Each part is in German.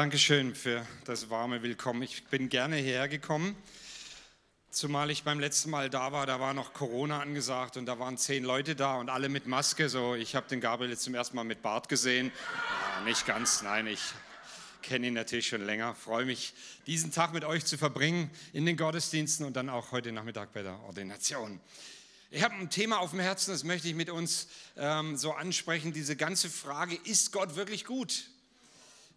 Dankeschön für das warme Willkommen. Ich bin gerne hierher gekommen, zumal ich beim letzten Mal da war, da war noch Corona angesagt und da waren zehn Leute da und alle mit Maske. So, ich habe den Gabriel zum ersten Mal mit Bart gesehen. Ja, nicht ganz, nein, ich kenne ihn natürlich schon länger. Freue mich, diesen Tag mit euch zu verbringen in den Gottesdiensten und dann auch heute Nachmittag bei der Ordination. Ich habe ein Thema auf dem Herzen, das möchte ich mit uns ähm, so ansprechen. Diese ganze Frage, ist Gott wirklich gut?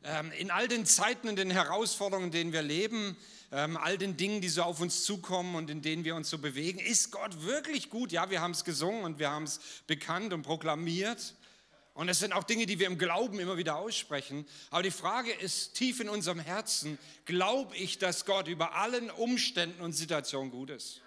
Ähm, in all den Zeiten und den Herausforderungen, in denen wir leben, ähm, all den Dingen, die so auf uns zukommen und in denen wir uns so bewegen, ist Gott wirklich gut? Ja, wir haben es gesungen und wir haben es bekannt und proklamiert. Und es sind auch Dinge, die wir im Glauben immer wieder aussprechen. Aber die Frage ist tief in unserem Herzen, glaube ich, dass Gott über allen Umständen und Situationen gut ist?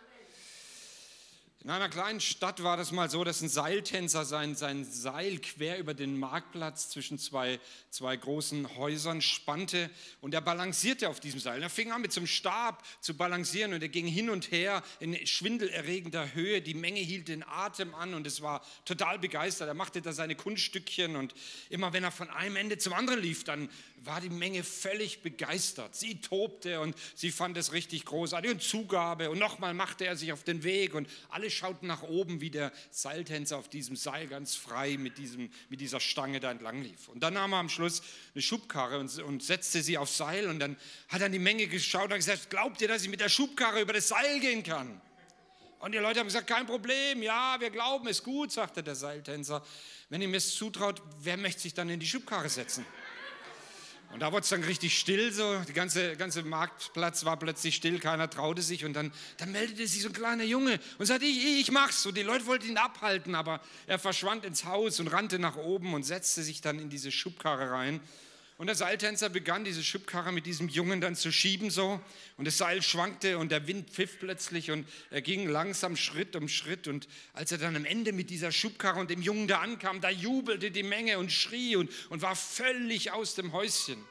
In einer kleinen Stadt war das mal so, dass ein Seiltänzer sein, sein Seil quer über den Marktplatz zwischen zwei, zwei großen Häusern spannte und er balancierte auf diesem Seil. Er fing an mit so einem Stab zu balancieren und er ging hin und her in schwindelerregender Höhe. Die Menge hielt den Atem an und es war total begeistert. Er machte da seine Kunststückchen und immer wenn er von einem Ende zum anderen lief, dann war die Menge völlig begeistert. Sie tobte und sie fand es richtig großartig und Zugabe und nochmal machte er sich auf den Weg und alle schauten nach oben, wie der Seiltänzer auf diesem Seil ganz frei mit, diesem, mit dieser Stange da entlang lief. Und dann nahm er am Schluss eine Schubkarre und, und setzte sie aufs Seil und dann hat er die Menge geschaut und gesagt, glaubt ihr, dass ich mit der Schubkarre über das Seil gehen kann? Und die Leute haben gesagt, kein Problem, ja, wir glauben, ist gut, sagte der Seiltänzer. Wenn ihr mir es zutraut, wer möchte sich dann in die Schubkarre setzen? Und da wurde es dann richtig still, so, der ganze, ganze Marktplatz war plötzlich still, keiner traute sich. Und dann, dann meldete sich so ein kleiner Junge und sagte, ich, ich mach's. Und die Leute wollten ihn abhalten, aber er verschwand ins Haus und rannte nach oben und setzte sich dann in diese Schubkarre rein. Und der Seiltänzer begann, diese Schubkarre mit diesem Jungen dann zu schieben so. Und das Seil schwankte und der Wind pfiff plötzlich und er ging langsam Schritt um Schritt. Und als er dann am Ende mit dieser Schubkarre und dem Jungen da ankam, da jubelte die Menge und schrie und, und war völlig aus dem Häuschen.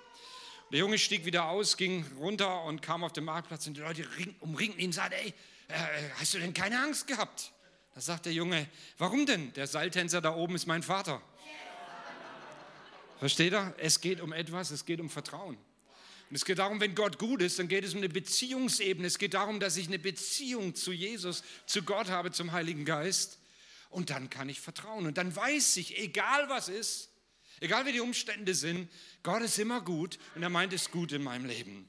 Der Junge stieg wieder aus, ging runter und kam auf den Marktplatz und die Leute umringten ihn und sagten, ey, äh, hast du denn keine Angst gehabt? Da sagt der Junge, warum denn? Der Seiltänzer da oben ist mein Vater. Versteht ihr? Es geht um etwas, es geht um Vertrauen. Und es geht darum, wenn Gott gut ist, dann geht es um eine Beziehungsebene. Es geht darum, dass ich eine Beziehung zu Jesus, zu Gott habe, zum Heiligen Geist. Und dann kann ich vertrauen. Und dann weiß ich, egal was ist, egal wie die Umstände sind, Gott ist immer gut und er meint es gut in meinem Leben.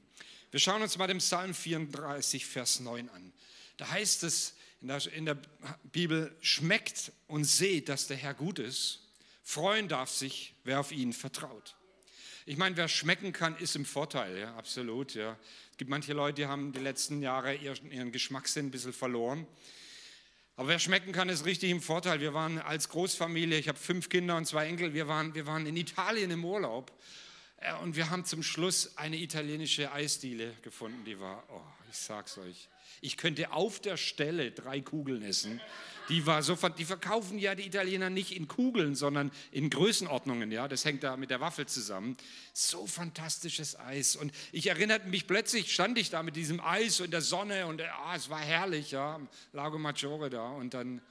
Wir schauen uns mal den Psalm 34, Vers 9 an. Da heißt es in der, in der Bibel, schmeckt und seht, dass der Herr gut ist Freuen darf sich, wer auf ihn vertraut. Ich meine, wer schmecken kann, ist im Vorteil, ja, absolut. Ja. Es gibt manche Leute, die haben die letzten Jahre ihren, ihren Geschmackssinn ein bisschen verloren. Aber wer schmecken kann, ist richtig im Vorteil. Wir waren als Großfamilie, ich habe fünf Kinder und zwei Enkel, wir waren, wir waren in Italien im Urlaub äh, und wir haben zum Schluss eine italienische Eisdiele gefunden, die war, oh, ich sag's euch, ich könnte auf der Stelle drei Kugeln essen. Die war so, die verkaufen ja die Italiener nicht in Kugeln, sondern in Größenordnungen. Ja, das hängt da mit der Waffel zusammen. So fantastisches Eis. Und ich erinnerte mich plötzlich, stand ich da mit diesem Eis und der Sonne und ah, es war herrlich, ja, Lago Maggiore da. Und dann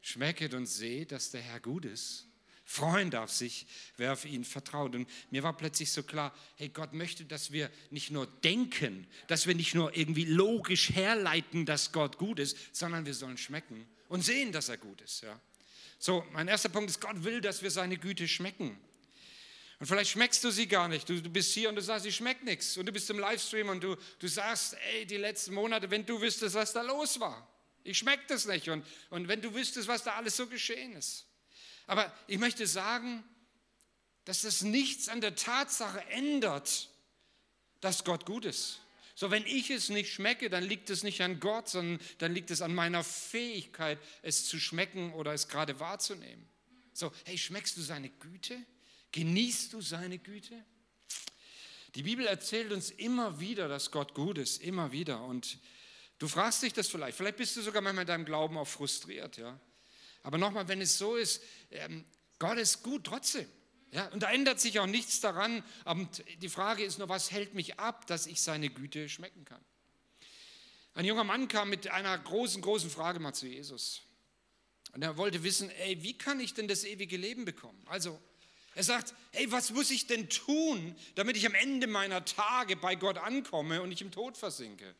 schmecket und seht, dass der Herr gut ist. Freuen darf sich, wer auf ihn vertraut. Und mir war plötzlich so klar, hey, Gott möchte, dass wir nicht nur denken, dass wir nicht nur irgendwie logisch herleiten, dass Gott gut ist, sondern wir sollen schmecken und sehen, dass er gut ist. Ja. So, mein erster Punkt ist, Gott will, dass wir seine Güte schmecken. Und vielleicht schmeckst du sie gar nicht. Du, du bist hier und du sagst, sie schmeckt nichts. Und du bist im Livestream und du, du sagst, ey, die letzten Monate, wenn du wüsstest, was da los war. Ich schmeck das nicht. Und, und wenn du wüsstest, was da alles so geschehen ist. Aber ich möchte sagen, dass das nichts an der Tatsache ändert, dass Gott gut ist. So, wenn ich es nicht schmecke, dann liegt es nicht an Gott, sondern dann liegt es an meiner Fähigkeit, es zu schmecken oder es gerade wahrzunehmen. So, hey, schmeckst du seine Güte? Genießt du seine Güte? Die Bibel erzählt uns immer wieder, dass Gott gut ist, immer wieder. Und du fragst dich das vielleicht. Vielleicht bist du sogar manchmal in deinem Glauben auch frustriert, ja. Aber nochmal, wenn es so ist, ähm, Gott ist gut trotzdem. Ja, und da ändert sich auch nichts daran. Und die Frage ist nur, was hält mich ab, dass ich seine Güte schmecken kann? Ein junger Mann kam mit einer großen, großen Frage mal zu Jesus. Und er wollte wissen, ey, wie kann ich denn das ewige Leben bekommen? Also, Er sagt, hey, was muss ich denn tun, damit ich am Ende meiner Tage bei Gott ankomme und nicht im Tod versinke?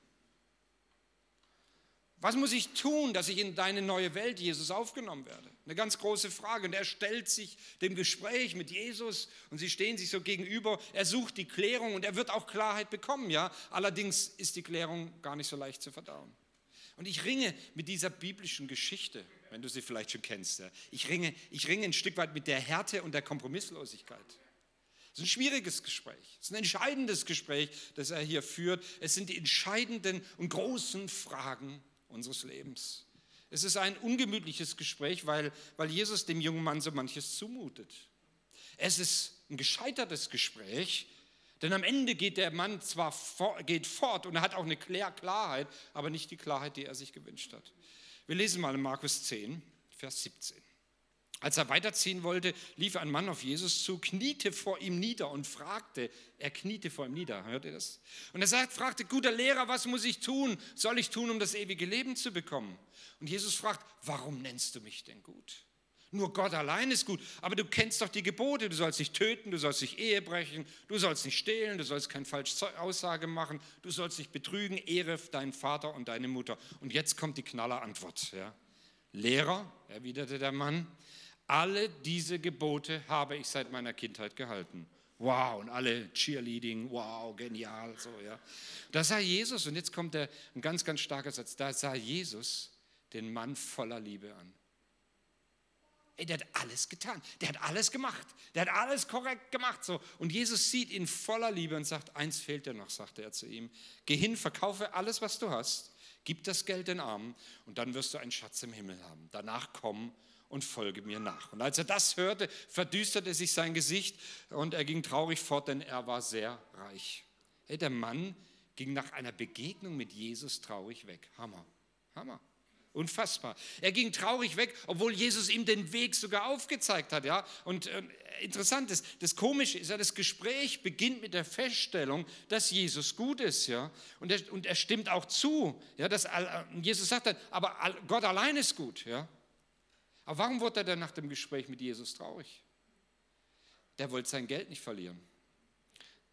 Was muss ich tun, dass ich in deine neue Welt, Jesus, aufgenommen werde? Eine ganz große Frage. Und er stellt sich dem Gespräch mit Jesus und sie stehen sich so gegenüber. Er sucht die Klärung und er wird auch Klarheit bekommen, ja. Allerdings ist die Klärung gar nicht so leicht zu verdauen. Und ich ringe mit dieser biblischen Geschichte, wenn du sie vielleicht schon kennst. Ja. Ich, ringe, ich ringe ein Stück weit mit der Härte und der Kompromisslosigkeit. Es ist ein schwieriges Gespräch. Es ist ein entscheidendes Gespräch, das er hier führt. Es sind die entscheidenden und großen Fragen unseres Lebens. Es ist ein ungemütliches Gespräch, weil, weil Jesus dem jungen Mann so manches zumutet. Es ist ein gescheitertes Gespräch, denn am Ende geht der Mann zwar for, geht fort und er hat auch eine Klarheit, aber nicht die Klarheit, die er sich gewünscht hat. Wir lesen mal in Markus 10, Vers 17. Als er weiterziehen wollte, lief ein Mann auf Jesus zu, kniete vor ihm nieder und fragte, er kniete vor ihm nieder, hört ihr das? Und er sagt, fragte, guter Lehrer, was muss ich tun? Soll ich tun, um das ewige Leben zu bekommen? Und Jesus fragt, warum nennst du mich denn gut? Nur Gott allein ist gut, aber du kennst doch die Gebote, du sollst nicht töten, du sollst nicht Ehe brechen, du sollst nicht stehlen, du sollst keine falsche Aussage machen, du sollst nicht betrügen, ehre deinen Vater und deine Mutter. Und jetzt kommt die Knallerantwort. Ja. Lehrer, erwiderte der Mann, alle diese Gebote habe ich seit meiner Kindheit gehalten. Wow, und alle Cheerleading, wow, genial, so, ja. Da sah Jesus, und jetzt kommt der, ein ganz, ganz starker Satz, da sah Jesus den Mann voller Liebe an. Ey, der hat alles getan, der hat alles gemacht, der hat alles korrekt gemacht, so. Und Jesus sieht ihn voller Liebe und sagt, eins fehlt dir noch, sagte er zu ihm. Geh hin, verkaufe alles, was du hast, gib das Geld den Armen und dann wirst du einen Schatz im Himmel haben. Danach komm und folge mir nach. Und als er das hörte, verdüsterte sich sein Gesicht und er ging traurig fort, denn er war sehr reich. Hey, der Mann ging nach einer Begegnung mit Jesus traurig weg. Hammer, Hammer. Unfassbar. Er ging traurig weg, obwohl Jesus ihm den Weg sogar aufgezeigt hat. Ja? Und äh, interessant ist, das Komische ist ja, das Gespräch beginnt mit der Feststellung, dass Jesus gut ist. Ja? Und, er, und er stimmt auch zu. Ja? Dass, Jesus sagt dann, aber Gott allein ist gut. Ja? Aber warum wurde er denn nach dem Gespräch mit Jesus traurig? Der wollte sein Geld nicht verlieren.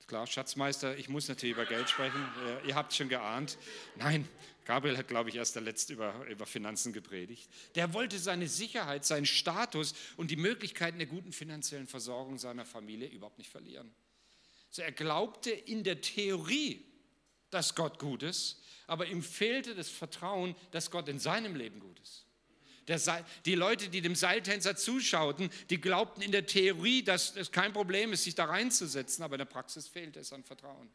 Klar, Schatzmeister, ich muss natürlich über Geld sprechen. Ihr habt schon geahnt. Nein, Gabriel hat, glaube ich, erst der Letzte über, über Finanzen gepredigt. Der wollte seine Sicherheit, seinen Status und die Möglichkeiten der guten finanziellen Versorgung seiner Familie überhaupt nicht verlieren. So, er glaubte in der Theorie, dass Gott gut ist, aber ihm fehlte das Vertrauen, dass Gott in seinem Leben gut ist. Seil, die Leute, die dem Seiltänzer zuschauten, die glaubten in der Theorie, dass es kein Problem ist, sich da reinzusetzen, aber in der Praxis fehlt es an Vertrauen.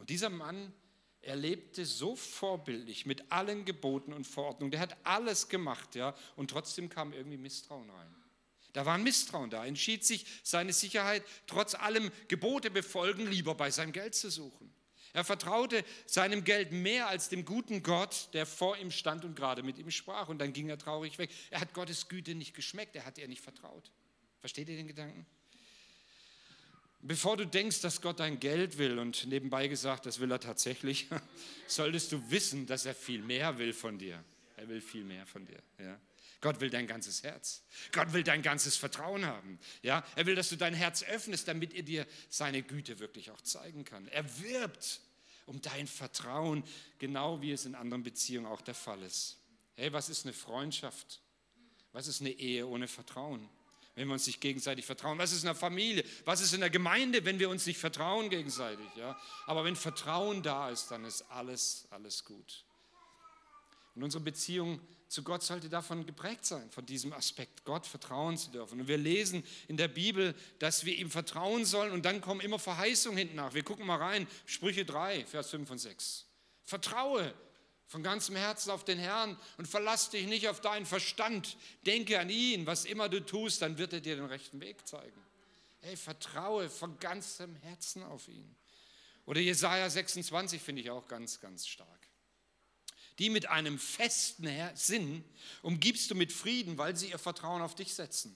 Und dieser Mann, er lebte so vorbildlich mit allen Geboten und Verordnungen. Der hat alles gemacht, ja, und trotzdem kam irgendwie Misstrauen rein. Da war ein Misstrauen da, entschied sich, seine Sicherheit trotz allem Gebote befolgen lieber bei seinem Geld zu suchen. Er vertraute seinem Geld mehr als dem guten Gott, der vor ihm stand und gerade mit ihm sprach. Und dann ging er traurig weg. Er hat Gottes Güte nicht geschmeckt, er hat ihr nicht vertraut. Versteht ihr den Gedanken? Bevor du denkst, dass Gott dein Geld will und nebenbei gesagt, das will er tatsächlich, solltest du wissen, dass er viel mehr will von dir. Er will viel mehr von dir. Ja? Gott will dein ganzes Herz. Gott will dein ganzes Vertrauen haben. Ja, er will, dass du dein Herz öffnest, damit er dir seine Güte wirklich auch zeigen kann. Er wirbt um dein Vertrauen, genau wie es in anderen Beziehungen auch der Fall ist. Hey, was ist eine Freundschaft? Was ist eine Ehe ohne Vertrauen? Wenn wir uns nicht gegenseitig vertrauen. Was ist in der Familie? Was ist in der Gemeinde, wenn wir uns nicht vertrauen gegenseitig? Ja? Aber wenn Vertrauen da ist, dann ist alles, alles gut. Und unsere Beziehung zu Gott sollte davon geprägt sein, von diesem Aspekt, Gott vertrauen zu dürfen. Und wir lesen in der Bibel, dass wir ihm vertrauen sollen und dann kommen immer Verheißungen hinten nach. Wir gucken mal rein, Sprüche 3, Vers 5 und 6. Vertraue von ganzem Herzen auf den Herrn und verlass dich nicht auf deinen Verstand. Denke an ihn, was immer du tust, dann wird er dir den rechten Weg zeigen. Hey, vertraue von ganzem Herzen auf ihn. Oder Jesaja 26 finde ich auch ganz, ganz stark die mit einem festen Sinn umgibst du mit Frieden, weil sie ihr Vertrauen auf dich setzen.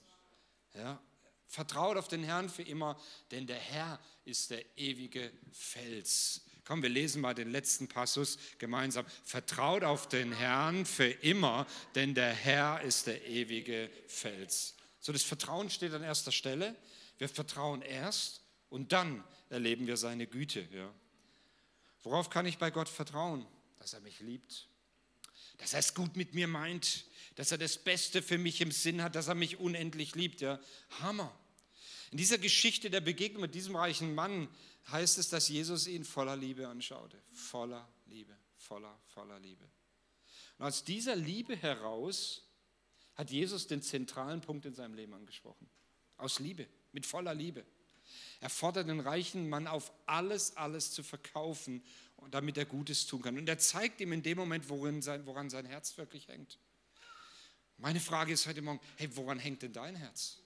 Ja, vertraut auf den Herrn für immer, denn der Herr ist der ewige Fels, Komm, wir lesen mal den letzten Passus gemeinsam. Vertraut auf den Herrn für immer, denn der Herr ist der ewige Fels. So, das Vertrauen steht an erster Stelle. Wir vertrauen erst und dann erleben wir seine Güte. Ja. Worauf kann ich bei Gott vertrauen? Dass er mich liebt, dass er es gut mit mir meint, dass er das Beste für mich im Sinn hat, dass er mich unendlich liebt. Ja. Hammer. In dieser Geschichte der Begegnung mit diesem reichen Mann heißt es, dass Jesus ihn voller Liebe anschaute. Voller Liebe, voller, voller Liebe. Und aus dieser Liebe heraus hat Jesus den zentralen Punkt in seinem Leben angesprochen. Aus Liebe, mit voller Liebe. Er fordert den reichen Mann auf, alles, alles zu verkaufen, damit er Gutes tun kann. Und er zeigt ihm in dem Moment, woran sein, woran sein Herz wirklich hängt. Meine Frage ist heute Morgen, hey, woran hängt denn dein Herz?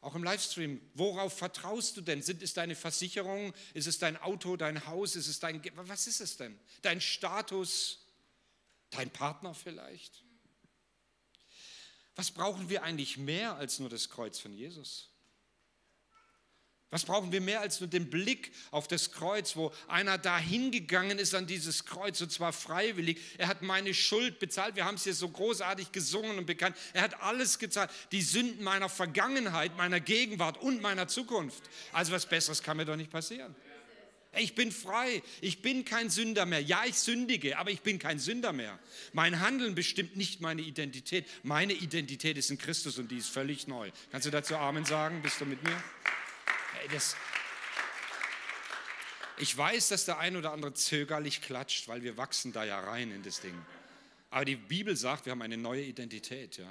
Auch im Livestream, worauf vertraust du denn? Sind es deine Versicherungen? Ist es dein Auto, dein Haus? Ist es dein, was ist es denn? Dein Status? Dein Partner vielleicht? Was brauchen wir eigentlich mehr als nur das Kreuz von Jesus? Was brauchen wir mehr als nur den Blick auf das Kreuz, wo einer da hingegangen ist an dieses Kreuz und zwar freiwillig. Er hat meine Schuld bezahlt. Wir haben es hier so großartig gesungen und bekannt. Er hat alles gezahlt. Die Sünden meiner Vergangenheit, meiner Gegenwart und meiner Zukunft. Also was Besseres kann mir doch nicht passieren. Ich bin frei. Ich bin kein Sünder mehr. Ja, ich sündige, aber ich bin kein Sünder mehr. Mein Handeln bestimmt nicht meine Identität. Meine Identität ist in Christus und die ist völlig neu. Kannst du dazu Amen sagen? Bist du mit mir? Das, ich weiß, dass der ein oder andere zögerlich klatscht, weil wir wachsen da ja rein in das Ding. Aber die Bibel sagt, wir haben eine neue Identität. Ja?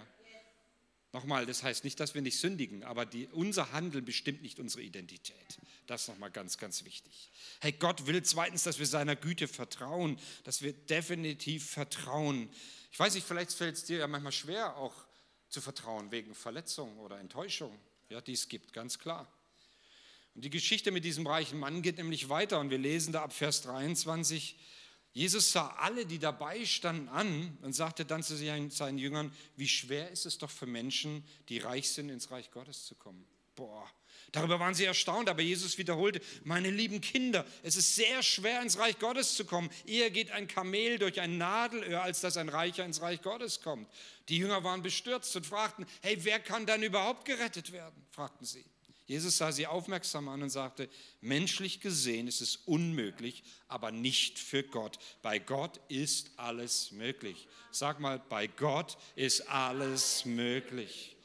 Nochmal, das heißt nicht, dass wir nicht sündigen, aber die, unser Handeln bestimmt nicht unsere Identität. Das ist nochmal ganz, ganz wichtig. Hey, Gott will zweitens, dass wir seiner Güte vertrauen, dass wir definitiv vertrauen. Ich weiß nicht, vielleicht fällt es dir ja manchmal schwer, auch zu vertrauen wegen Verletzung oder Enttäuschung. Ja, die es gibt, ganz klar. Und die Geschichte mit diesem reichen Mann geht nämlich weiter und wir lesen da ab Vers 23. Jesus sah alle, die dabei standen, an und sagte dann zu seinen Jüngern, wie schwer ist es doch für Menschen, die reich sind, ins Reich Gottes zu kommen. Boah, darüber waren sie erstaunt, aber Jesus wiederholte, meine lieben Kinder, es ist sehr schwer, ins Reich Gottes zu kommen. Eher geht ein Kamel durch ein Nadelöhr, als dass ein Reicher ins Reich Gottes kommt. Die Jünger waren bestürzt und fragten, hey, wer kann dann überhaupt gerettet werden? fragten sie. Jesus sah sie aufmerksam an und sagte, menschlich gesehen ist es unmöglich, aber nicht für Gott. Bei Gott ist alles möglich. Sag mal, bei Gott ist alles möglich.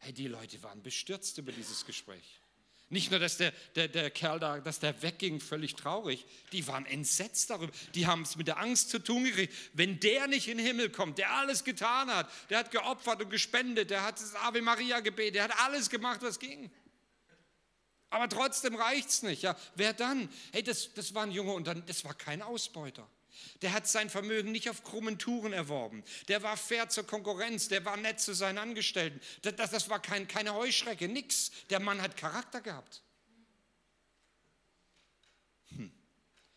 Hey, die Leute waren bestürzt über dieses Gespräch. Nicht nur, dass der, der, der Kerl da, dass der wegging, völlig traurig. Die waren entsetzt darüber. Die haben es mit der Angst zu tun gekriegt. Wenn der nicht in den Himmel kommt, der alles getan hat, der hat geopfert und gespendet, der hat das Ave Maria gebetet, der hat alles gemacht, was ging. Aber trotzdem reicht es nicht. Ja. Wer dann? Hey, das, das war ein Junge und dann, das war kein Ausbeuter. Der hat sein Vermögen nicht auf krummen Touren erworben. Der war fair zur Konkurrenz. Der war nett zu seinen Angestellten. Das, das, das war kein, keine Heuschrecke, nix. Der Mann hat Charakter gehabt. Hm.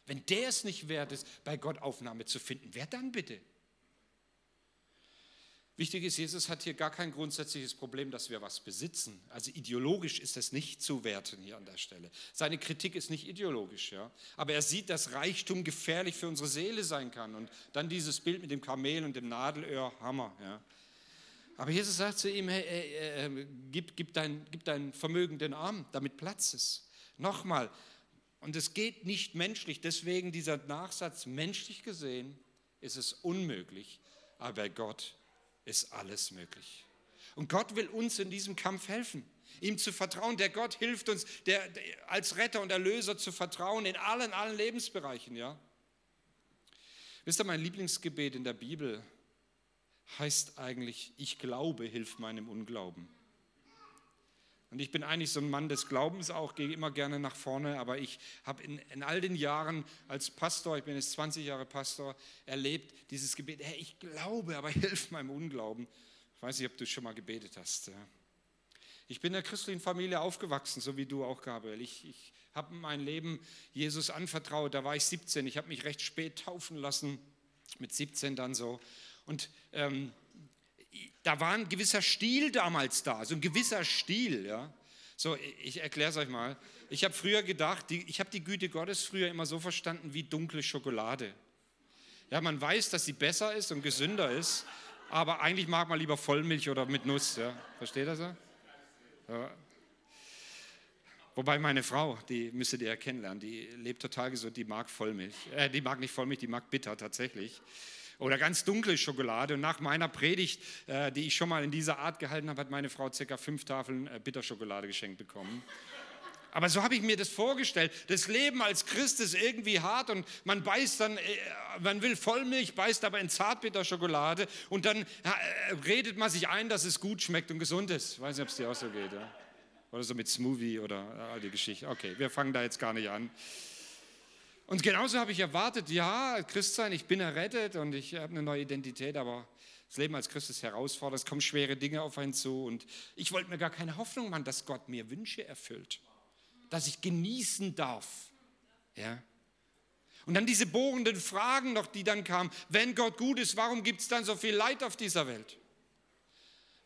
Wenn der es nicht wert ist, bei Gott Aufnahme zu finden, wer dann bitte? Wichtig ist, Jesus hat hier gar kein grundsätzliches Problem, dass wir was besitzen. Also ideologisch ist es nicht zu werten hier an der Stelle. Seine Kritik ist nicht ideologisch, ja. Aber er sieht, dass Reichtum gefährlich für unsere Seele sein kann. Und dann dieses Bild mit dem Kamel und dem Nadelöhr, Hammer, ja. Aber Jesus sagt zu ihm, hey, hey, äh, gib, gib, dein, gib dein Vermögen den Armen, damit Platz ist. Nochmal, und es geht nicht menschlich, deswegen dieser Nachsatz, menschlich gesehen ist es unmöglich, aber bei Gott ist alles möglich. Und Gott will uns in diesem Kampf helfen, ihm zu vertrauen. Der Gott hilft uns, der, der, als Retter und Erlöser zu vertrauen in allen, allen Lebensbereichen. Ja? Wisst ihr, mein Lieblingsgebet in der Bibel heißt eigentlich, ich glaube, hilf meinem Unglauben. Und ich bin eigentlich so ein Mann des Glaubens auch, gehe immer gerne nach vorne, aber ich habe in, in, all den Jahren als Pastor, ich bin jetzt 20 Jahre Pastor, erlebt dieses Gebet, hey, ich glaube, aber hilf meinem Unglauben. Ich weiß nicht, ob du schon mal gebetet hast. Ich bin in der christlichen Familie aufgewachsen, so wie du auch, Gabriel. Ich, ich habe mein Leben Jesus anvertraut, da war ich 17, ich habe mich recht spät taufen lassen, mit 17 dann so. Und ähm, da war ein gewisser Stil damals da, so ein gewisser Stil. Ja. So, ich erkläre es euch mal. Ich habe früher gedacht, die, ich habe die Güte Gottes früher immer so verstanden wie dunkle Schokolade. Ja, man weiß, dass sie besser ist und gesünder ist, aber eigentlich mag man lieber Vollmilch oder mit Nuss. Ja. Versteht ihr so? Ja. Wobei meine Frau, die müsstet ihr ja kennenlernen, die lebt total gesund, die mag Vollmilch. Äh, die mag nicht Vollmilch, die mag bitter tatsächlich. Oder ganz dunkle Schokolade. Und nach meiner Predigt, äh, die ich schon mal in dieser Art gehalten habe, hat meine Frau circa fünf Tafeln äh, Bitterschokolade geschenkt bekommen. Aber so habe ich mir das vorgestellt. Das Leben als Christ ist irgendwie hart und man beißt dann, äh, man will Vollmilch, beißt aber in Zartbitterschokolade und dann redet man sich ein, dass es gut schmeckt und gesund ist. Ich weiß nicht, ob es dir auch so geht. Ja? Oder so mit Smoothie oder all die Geschichten. Okay, wir fangen da jetzt gar nicht an. Und genauso habe ich erwartet, ja, Christ sein, ich bin errettet und ich habe eine neue Identität, aber das Leben als Christ ist herausfordernd, es kommen schwere Dinge auf einen zu und ich wollte mir gar keine Hoffnung machen, dass Gott mir Wünsche erfüllt dass ich genießen darf. Ja? Und dann diese bohrenden Fragen noch, die dann kamen. Wenn Gott gut ist, warum gibt es dann so viel Leid auf dieser Welt?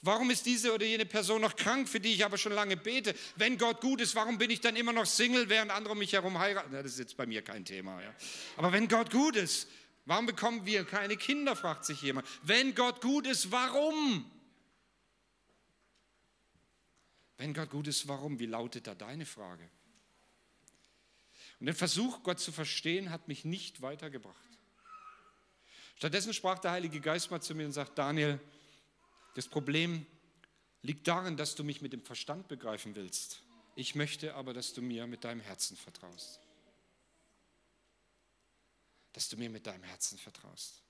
Warum ist diese oder jene Person noch krank, für die ich aber schon lange bete? Wenn Gott gut ist, warum bin ich dann immer noch Single, während andere mich herum heiraten? Das ist jetzt bei mir kein Thema. Ja. Aber wenn Gott gut ist, warum bekommen wir keine Kinder, fragt sich jemand. Wenn Gott gut ist, warum? Wenn Gott gut ist, warum? Wie lautet da deine Frage? Und der Versuch, Gott zu verstehen, hat mich nicht weitergebracht. Stattdessen sprach der Heilige Geist mal zu mir und sagt, Daniel, das Problem liegt darin, dass du mich mit dem Verstand begreifen willst. Ich möchte aber, dass du mir mit deinem Herzen vertraust. Dass du mir mit deinem Herzen vertraust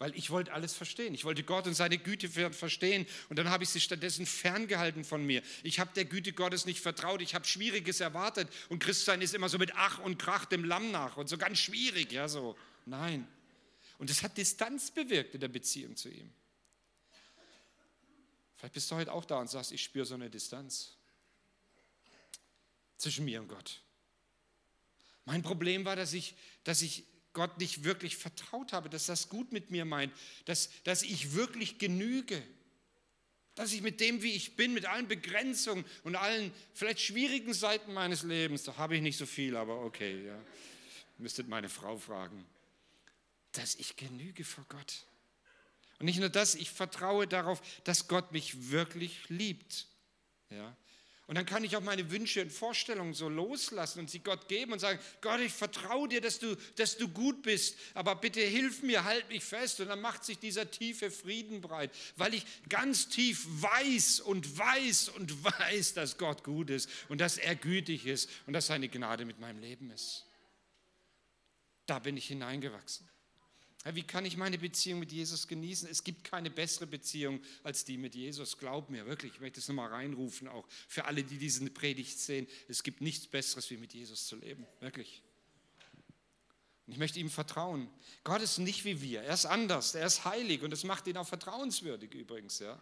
weil ich wollte alles verstehen. Ich wollte Gott und seine Güte verstehen und dann habe ich sie stattdessen ferngehalten von mir. Ich habe der Güte Gottes nicht vertraut. Ich habe Schwieriges erwartet und Christsein ist immer so mit Ach und Krach dem Lamm nach und so ganz schwierig, ja so. Nein. Und es hat Distanz bewirkt in der Beziehung zu ihm. Vielleicht bist du heute auch da und sagst, ich spüre so eine Distanz zwischen mir und Gott. Mein Problem war, dass ich, dass ich Gott nicht wirklich vertraut habe, dass das gut mit mir meint, dass, dass ich wirklich genüge, dass ich mit dem, wie ich bin, mit allen Begrenzungen und allen vielleicht schwierigen Seiten meines Lebens, da habe ich nicht so viel, aber okay, ja, müsstet meine Frau fragen, dass ich genüge vor Gott. Und nicht nur das, ich vertraue darauf, dass Gott mich wirklich liebt. Ja, und dann kann ich auch meine Wünsche und Vorstellungen so loslassen und sie Gott geben und sagen, Gott, ich vertraue dir, dass du, dass du gut bist, aber bitte hilf mir, halt mich fest. Und dann macht sich dieser tiefe Frieden breit, weil ich ganz tief weiß und weiß und weiß, dass Gott gut ist und dass er gütig ist und dass seine Gnade mit meinem Leben ist. Da bin ich hineingewachsen. Wie kann ich meine Beziehung mit Jesus genießen? Es gibt keine bessere Beziehung als die mit Jesus. Glaub mir, wirklich. Ich möchte es nochmal reinrufen, auch für alle, die diese Predigt sehen. Es gibt nichts Besseres, wie mit Jesus zu leben. Wirklich. Und ich möchte ihm vertrauen. Gott ist nicht wie wir. Er ist anders. Er ist heilig und das macht ihn auch vertrauenswürdig übrigens. Ja.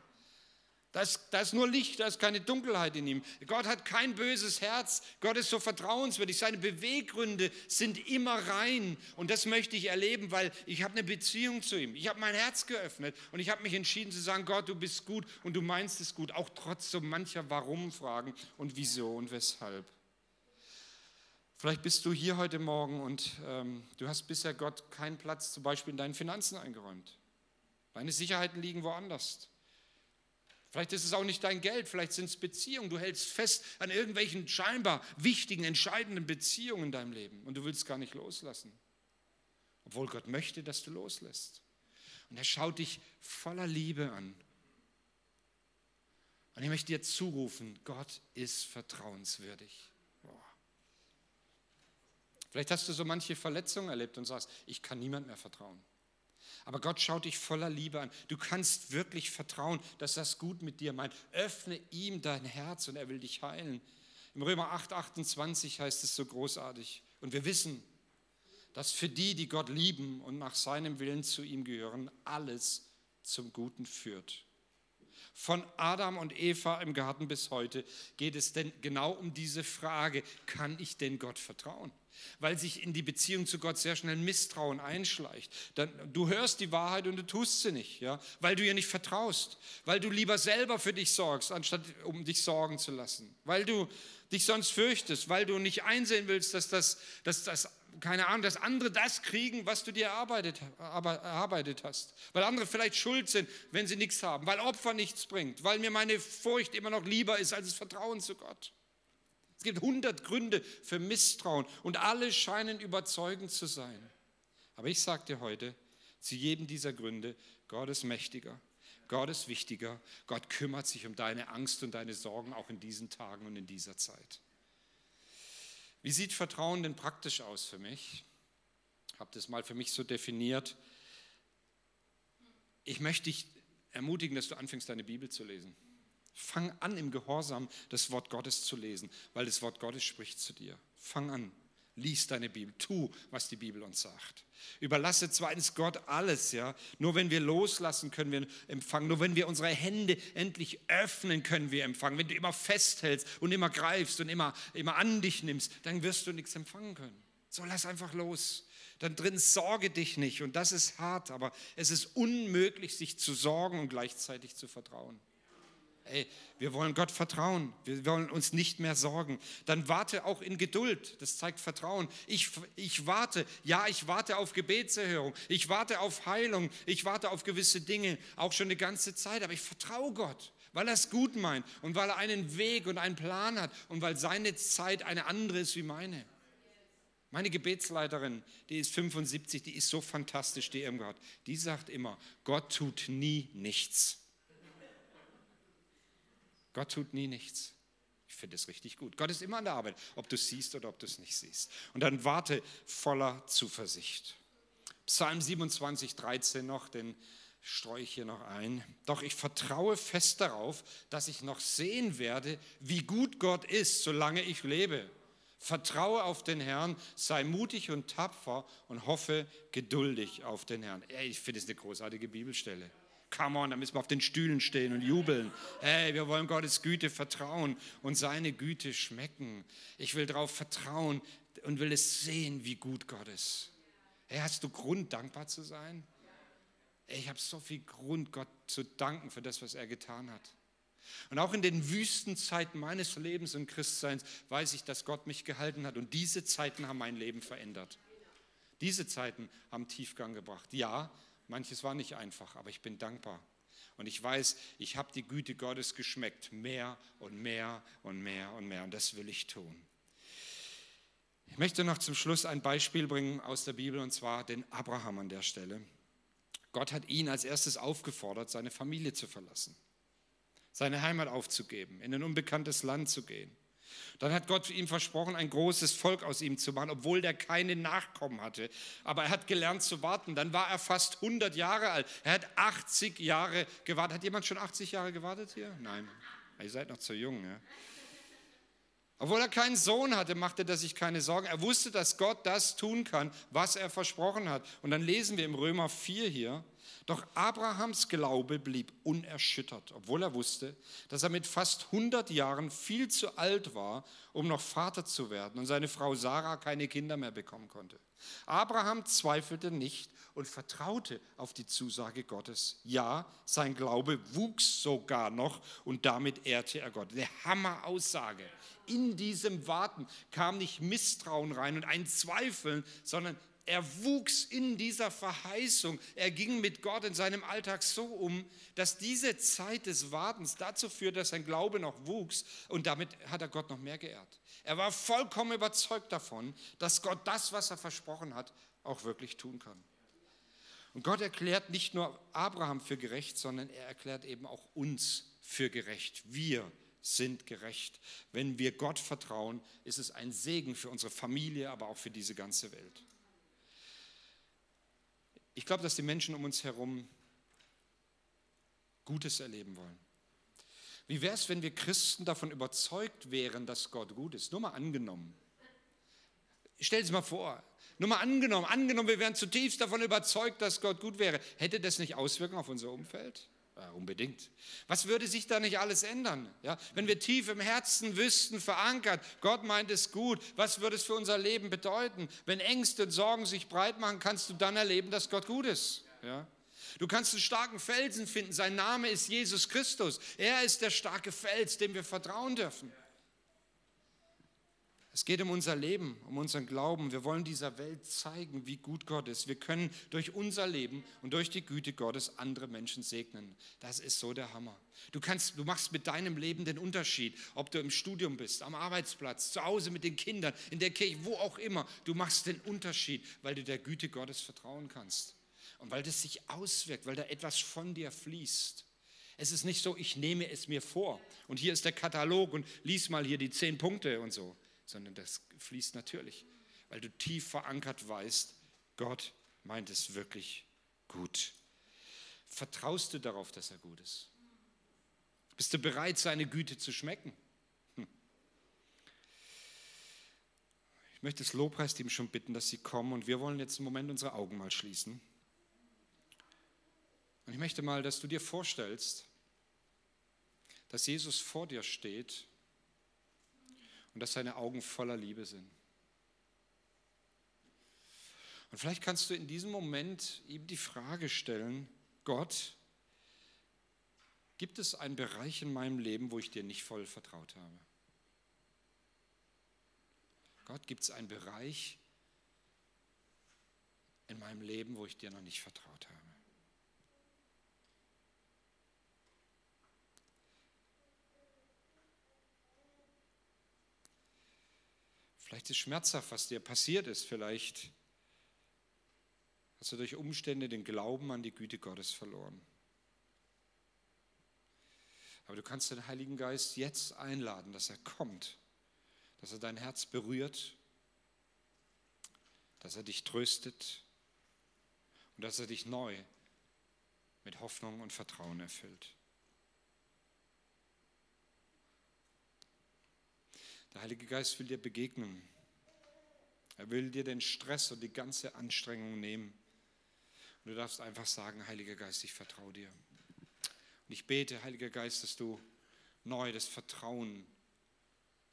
Da ist, da ist nur Licht, da ist keine Dunkelheit in ihm. Gott hat kein böses Herz. Gott ist so vertrauenswürdig. Seine Beweggründe sind immer rein. Und das möchte ich erleben, weil ich habe eine Beziehung zu ihm. Ich habe mein Herz geöffnet und ich habe mich entschieden zu sagen, Gott, du bist gut und du meinst es gut. Auch trotz so mancher Warum-Fragen und wieso und weshalb. Vielleicht bist du hier heute Morgen und ähm, du hast bisher Gott keinen Platz zum Beispiel in deinen Finanzen eingeräumt. Deine Sicherheiten liegen woanders. Vielleicht ist es auch nicht dein Geld, vielleicht sind es Beziehungen. Du hältst fest an irgendwelchen scheinbar wichtigen, entscheidenden Beziehungen in deinem Leben und du willst gar nicht loslassen. Obwohl Gott möchte, dass du loslässt. Und er schaut dich voller Liebe an. Und ich möchte dir zurufen, Gott ist vertrauenswürdig. Boah. Vielleicht hast du so manche Verletzungen erlebt und sagst, ich kann niemand mehr vertrauen. Aber Gott schaut dich voller Liebe an. Du kannst wirklich vertrauen, dass das gut mit dir meint. Öffne ihm dein Herz und er will dich heilen. Im Römer 8, 28 heißt es so großartig. Und wir wissen, dass für die, die Gott lieben und nach seinem Willen zu ihm gehören, alles zum Guten führt. Von Adam und Eva im Garten bis heute geht es denn genau um diese Frage, kann ich denn Gott vertrauen? Weil sich in die Beziehung zu Gott sehr schnell Misstrauen einschleicht. Dann, du hörst die Wahrheit und du tust sie nicht, ja? weil du ihr nicht vertraust, weil du lieber selber für dich sorgst, anstatt um dich sorgen zu lassen, weil du dich sonst fürchtest, weil du nicht einsehen willst, dass das, dass das keine Ahnung, dass andere das kriegen, was du dir erarbeitet, erarbeitet hast. Weil andere vielleicht schuld sind, wenn sie nichts haben, weil Opfer nichts bringt, weil mir meine Furcht immer noch lieber ist als das Vertrauen zu Gott. Es gibt hundert Gründe für Misstrauen und alle scheinen überzeugend zu sein. Aber ich sage dir heute, zu jedem dieser Gründe, Gott ist mächtiger, Gott ist wichtiger, Gott kümmert sich um deine Angst und deine Sorgen auch in diesen Tagen und in dieser Zeit. Wie sieht Vertrauen denn praktisch aus für mich? Ich habe das mal für mich so definiert. Ich möchte dich ermutigen, dass du anfängst, deine Bibel zu lesen. Fang an, im Gehorsam das Wort Gottes zu lesen, weil das Wort Gottes spricht zu dir. Fang an, lies deine Bibel, tu, was die Bibel uns sagt. Überlasse zweitens Gott alles, ja. Nur wenn wir loslassen, können wir empfangen. Nur wenn wir unsere Hände endlich öffnen, können wir empfangen. Wenn du immer festhältst und immer greifst und immer, immer an dich nimmst, dann wirst du nichts empfangen können. So lass einfach los. Dann drin sorge dich nicht. Und das ist hart, aber es ist unmöglich, sich zu sorgen und gleichzeitig zu vertrauen. Ey, wir wollen Gott vertrauen. Wir wollen uns nicht mehr sorgen. Dann warte auch in Geduld. Das zeigt Vertrauen. Ich, ich warte. Ja, ich warte auf Gebetserhörung. Ich warte auf Heilung. Ich warte auf gewisse Dinge. Auch schon eine ganze Zeit. Aber ich vertraue Gott, weil er es gut meint und weil er einen Weg und einen Plan hat und weil seine Zeit eine andere ist wie meine. Meine Gebetsleiterin, die ist 75, die ist so fantastisch, die Irmgard. Die sagt immer, Gott tut nie nichts. Gott tut nie nichts. Ich finde es richtig gut. Gott ist immer an der Arbeit, ob du es siehst oder ob du es nicht siehst. Und dann warte voller Zuversicht. Psalm 27, 13 noch, den streue ich hier noch ein. Doch ich vertraue fest darauf, dass ich noch sehen werde, wie gut Gott ist, solange ich lebe. Vertraue auf den Herrn, sei mutig und tapfer und hoffe geduldig auf den Herrn. Ich finde es eine großartige Bibelstelle. Come on, da müssen wir auf den Stühlen stehen und jubeln. Hey, wir wollen Gottes Güte vertrauen und seine Güte schmecken. Ich will darauf vertrauen und will es sehen, wie gut Gott ist. Hey, hast du Grund, dankbar zu sein? Ich habe so viel Grund, Gott zu danken für das, was er getan hat. Und auch in den Wüstenzeiten meines Lebens und Christseins weiß ich, dass Gott mich gehalten hat. Und diese Zeiten haben mein Leben verändert. Diese Zeiten haben Tiefgang gebracht. Ja, Manches war nicht einfach, aber ich bin dankbar. Und ich weiß, ich habe die Güte Gottes geschmeckt, mehr und mehr und mehr und mehr. Und das will ich tun. Ich möchte noch zum Schluss ein Beispiel bringen aus der Bibel, und zwar den Abraham an der Stelle. Gott hat ihn als erstes aufgefordert, seine Familie zu verlassen, seine Heimat aufzugeben, in ein unbekanntes Land zu gehen. Dann hat Gott ihm versprochen, ein großes Volk aus ihm zu machen, obwohl der keine Nachkommen hatte. Aber er hat gelernt zu warten. Dann war er fast 100 Jahre alt. Er hat 80 Jahre gewartet. Hat jemand schon 80 Jahre gewartet hier? Nein, ihr seid noch zu jung. Ja? Obwohl er keinen Sohn hatte, machte er sich keine Sorgen. Er wusste, dass Gott das tun kann, was er versprochen hat. Und dann lesen wir im Römer 4 hier, doch Abrahams Glaube blieb unerschüttert, obwohl er wusste, dass er mit fast 100 Jahren viel zu alt war, um noch Vater zu werden und seine Frau Sarah keine Kinder mehr bekommen konnte. Abraham zweifelte nicht und vertraute auf die Zusage Gottes. Ja, sein Glaube wuchs sogar noch und damit ehrte er Gott. Eine Hammeraussage. In diesem Warten kam nicht Misstrauen rein und ein Zweifeln, sondern er wuchs in dieser Verheißung. Er ging mit Gott in seinem Alltag so um, dass diese Zeit des Wartens dazu führt, dass sein Glaube noch wuchs und damit hat er Gott noch mehr geehrt. Er war vollkommen überzeugt davon, dass Gott das, was er versprochen hat, auch wirklich tun kann. Und Gott erklärt nicht nur Abraham für gerecht, sondern er erklärt eben auch uns für gerecht. Wir sind gerecht. Wenn wir Gott vertrauen, ist es ein Segen für unsere Familie, aber auch für diese ganze Welt. Ich glaube, dass die Menschen um uns herum Gutes erleben wollen. Wie wäre es, wenn wir Christen davon überzeugt wären, dass Gott gut ist? Nur mal angenommen. Stell dir mal vor, nur mal angenommen, angenommen, wir wären zutiefst davon überzeugt, dass Gott gut wäre. Hätte das nicht Auswirkungen auf unser Umfeld? Ja, unbedingt. Was würde sich da nicht alles ändern? Ja, wenn wir tief im Herzen wüssten, verankert, Gott meint es gut, was würde es für unser Leben bedeuten? Wenn Ängste und Sorgen sich breit machen, kannst du dann erleben, dass Gott gut ist. Ja? Du kannst einen starken Felsen finden. Sein Name ist Jesus Christus. Er ist der starke Fels, dem wir vertrauen dürfen. Es geht um unser Leben, um unseren Glauben. Wir wollen dieser Welt zeigen, wie gut Gott ist. Wir können durch unser Leben und durch die Güte Gottes andere Menschen segnen. Das ist so der Hammer. Du, kannst, du machst mit deinem Leben den Unterschied, ob du im Studium bist, am Arbeitsplatz, zu Hause mit den Kindern, in der Kirche, wo auch immer. Du machst den Unterschied, weil du der Güte Gottes vertrauen kannst. Und weil das sich auswirkt, weil da etwas von dir fließt. Es ist nicht so, ich nehme es mir vor und hier ist der Katalog und lies mal hier die zehn Punkte und so sondern das fließt natürlich, weil du tief verankert weißt, Gott meint es wirklich gut. Vertraust du darauf, dass er gut ist? Bist du bereit, seine Güte zu schmecken? Hm. Ich möchte das Lobpreisteam schon bitten, dass sie kommen und wir wollen jetzt im Moment unsere Augen mal schließen. Und ich möchte mal, dass du dir vorstellst, dass Jesus vor dir steht und dass seine Augen voller Liebe sind. Und vielleicht kannst du in diesem Moment ihm die Frage stellen, Gott, gibt es einen Bereich in meinem Leben, wo ich dir nicht voll vertraut habe? Gott, gibt es einen Bereich in meinem Leben, wo ich dir noch nicht vertraut habe? Vielleicht ist schmerzhaft, was dir passiert ist. Vielleicht hast du durch Umstände den Glauben an die Güte Gottes verloren. Aber du kannst den Heiligen Geist jetzt einladen, dass er kommt, dass er dein Herz berührt, dass er dich tröstet und dass er dich neu mit Hoffnung und Vertrauen erfüllt. Der Heilige Geist will dir begegnen. Er will dir den Stress und die ganze Anstrengung nehmen. Und du darfst einfach sagen, Heiliger Geist, ich vertraue dir. Und ich bete, Heiliger Geist, dass du neu das Vertrauen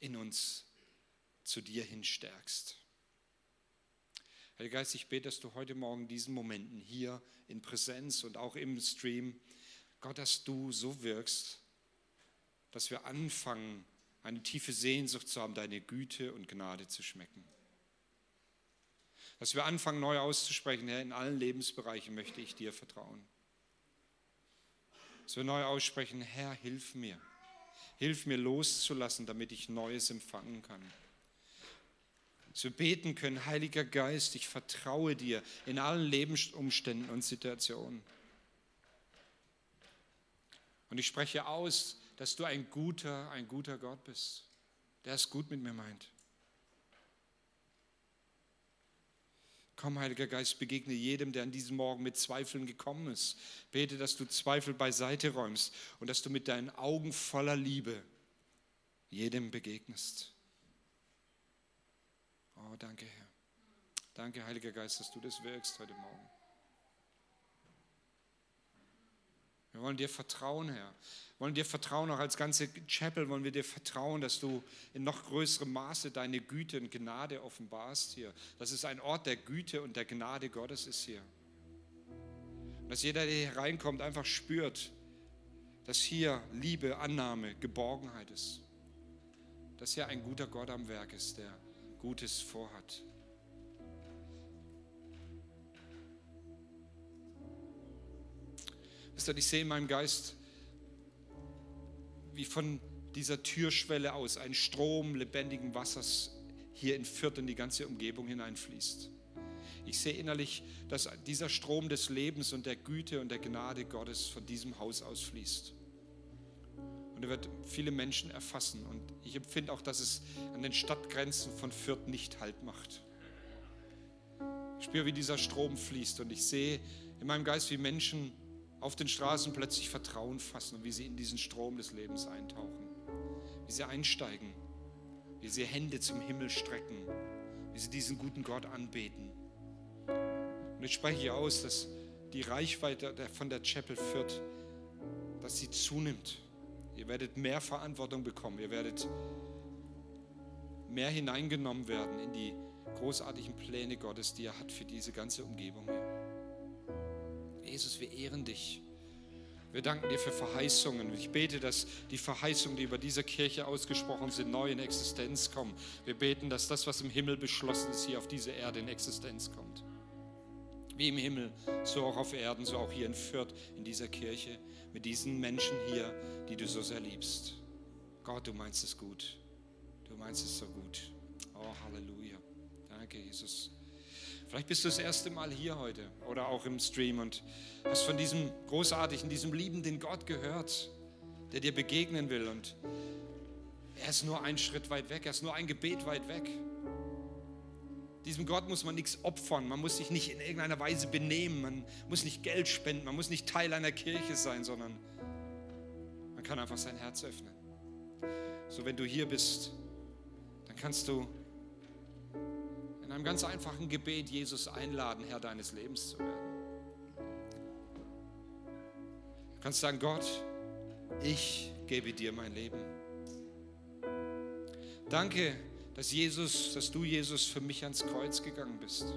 in uns zu dir hin stärkst. Heiliger Geist, ich bete, dass du heute Morgen diesen Momenten hier in Präsenz und auch im Stream, Gott, dass du so wirkst, dass wir anfangen, eine tiefe Sehnsucht zu haben, deine Güte und Gnade zu schmecken. Dass wir anfangen, neu auszusprechen, Herr, in allen Lebensbereichen möchte ich dir vertrauen. Dass wir neu aussprechen, Herr, hilf mir. Hilf mir loszulassen, damit ich Neues empfangen kann. Dass wir beten können, Heiliger Geist, ich vertraue dir in allen Lebensumständen und Situationen. Und ich spreche aus, dass du ein guter, ein guter Gott bist, der es gut mit mir meint. Komm, Heiliger Geist, begegne jedem, der an diesem Morgen mit Zweifeln gekommen ist. Bete, dass du Zweifel beiseite räumst und dass du mit deinen Augen voller Liebe jedem begegnest. Oh, danke, Herr. Danke, Heiliger Geist, dass du das wirkst heute Morgen. Wir wollen dir vertrauen, Herr wollen dir vertrauen, auch als ganze Chapel wollen wir dir vertrauen, dass du in noch größerem Maße deine Güte und Gnade offenbarst hier. Dass es ein Ort der Güte und der Gnade Gottes ist hier. Und dass jeder, der hier reinkommt, einfach spürt, dass hier Liebe, Annahme, Geborgenheit ist. Dass hier ein guter Gott am Werk ist, der Gutes vorhat. Wisst ihr, ich sehe in meinem Geist, wie von dieser Türschwelle aus ein Strom lebendigen Wassers hier in Fürth in die ganze Umgebung hineinfließt. Ich sehe innerlich, dass dieser Strom des Lebens und der Güte und der Gnade Gottes von diesem Haus aus fließt. Und er wird viele Menschen erfassen. Und ich empfinde auch, dass es an den Stadtgrenzen von Fürth nicht Halt macht. Ich spüre, wie dieser Strom fließt. Und ich sehe in meinem Geist, wie Menschen auf den Straßen plötzlich Vertrauen fassen und wie sie in diesen Strom des Lebens eintauchen, wie sie einsteigen, wie sie Hände zum Himmel strecken, wie sie diesen guten Gott anbeten. Und ich spreche aus, dass die Reichweite von der Chapel Fürth dass sie zunimmt. Ihr werdet mehr Verantwortung bekommen. Ihr werdet mehr hineingenommen werden in die großartigen Pläne Gottes, die er hat für diese ganze Umgebung hier. Jesus, wir ehren dich. Wir danken dir für Verheißungen. Ich bete, dass die Verheißungen, die über diese Kirche ausgesprochen sind, neu in Existenz kommen. Wir beten, dass das, was im Himmel beschlossen ist, hier auf diese Erde in Existenz kommt. Wie im Himmel, so auch auf Erden, so auch hier in Fürth, in dieser Kirche, mit diesen Menschen hier, die du so sehr liebst. Gott, du meinst es gut. Du meinst es so gut. Oh, Halleluja. Danke, Jesus. Vielleicht bist du das erste Mal hier heute oder auch im Stream und hast von diesem großartigen, diesem liebenden Gott gehört, der dir begegnen will. Und er ist nur einen Schritt weit weg, er ist nur ein Gebet weit weg. Diesem Gott muss man nichts opfern, man muss sich nicht in irgendeiner Weise benehmen, man muss nicht Geld spenden, man muss nicht Teil einer Kirche sein, sondern man kann einfach sein Herz öffnen. So, wenn du hier bist, dann kannst du in einem ganz einfachen Gebet Jesus einladen, Herr deines Lebens zu werden. Du kannst sagen, Gott, ich gebe dir mein Leben. Danke, dass Jesus, dass du Jesus für mich ans Kreuz gegangen bist.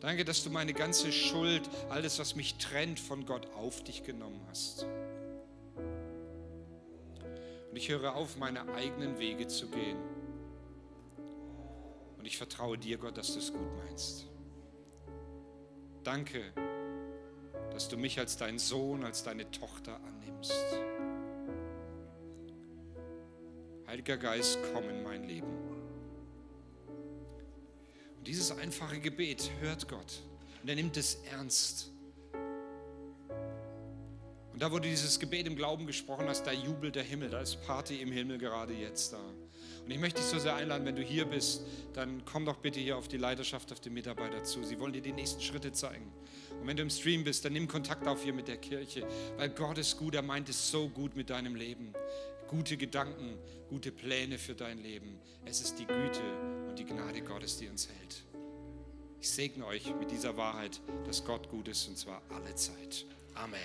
Danke, dass du meine ganze Schuld, alles, was mich trennt von Gott, auf dich genommen hast. Und ich höre auf, meine eigenen Wege zu gehen und ich vertraue dir, Gott, dass du es gut meinst. Danke, dass du mich als dein Sohn, als deine Tochter annimmst. Heiliger Geist, komm in mein Leben. Und dieses einfache Gebet hört Gott und er nimmt es ernst. Und da, du dieses Gebet im Glauben gesprochen hast, da jubelt der Himmel, da ist Party im Himmel gerade jetzt da. Und ich möchte dich so sehr einladen, wenn du hier bist, dann komm doch bitte hier auf die Leiterschaft, auf die Mitarbeiter zu. Sie wollen dir die nächsten Schritte zeigen. Und wenn du im Stream bist, dann nimm Kontakt auf hier mit der Kirche, weil Gott ist gut, er meint es so gut mit deinem Leben. Gute Gedanken, gute Pläne für dein Leben. Es ist die Güte und die Gnade Gottes, die uns hält. Ich segne euch mit dieser Wahrheit, dass Gott gut ist und zwar alle Zeit. Amen.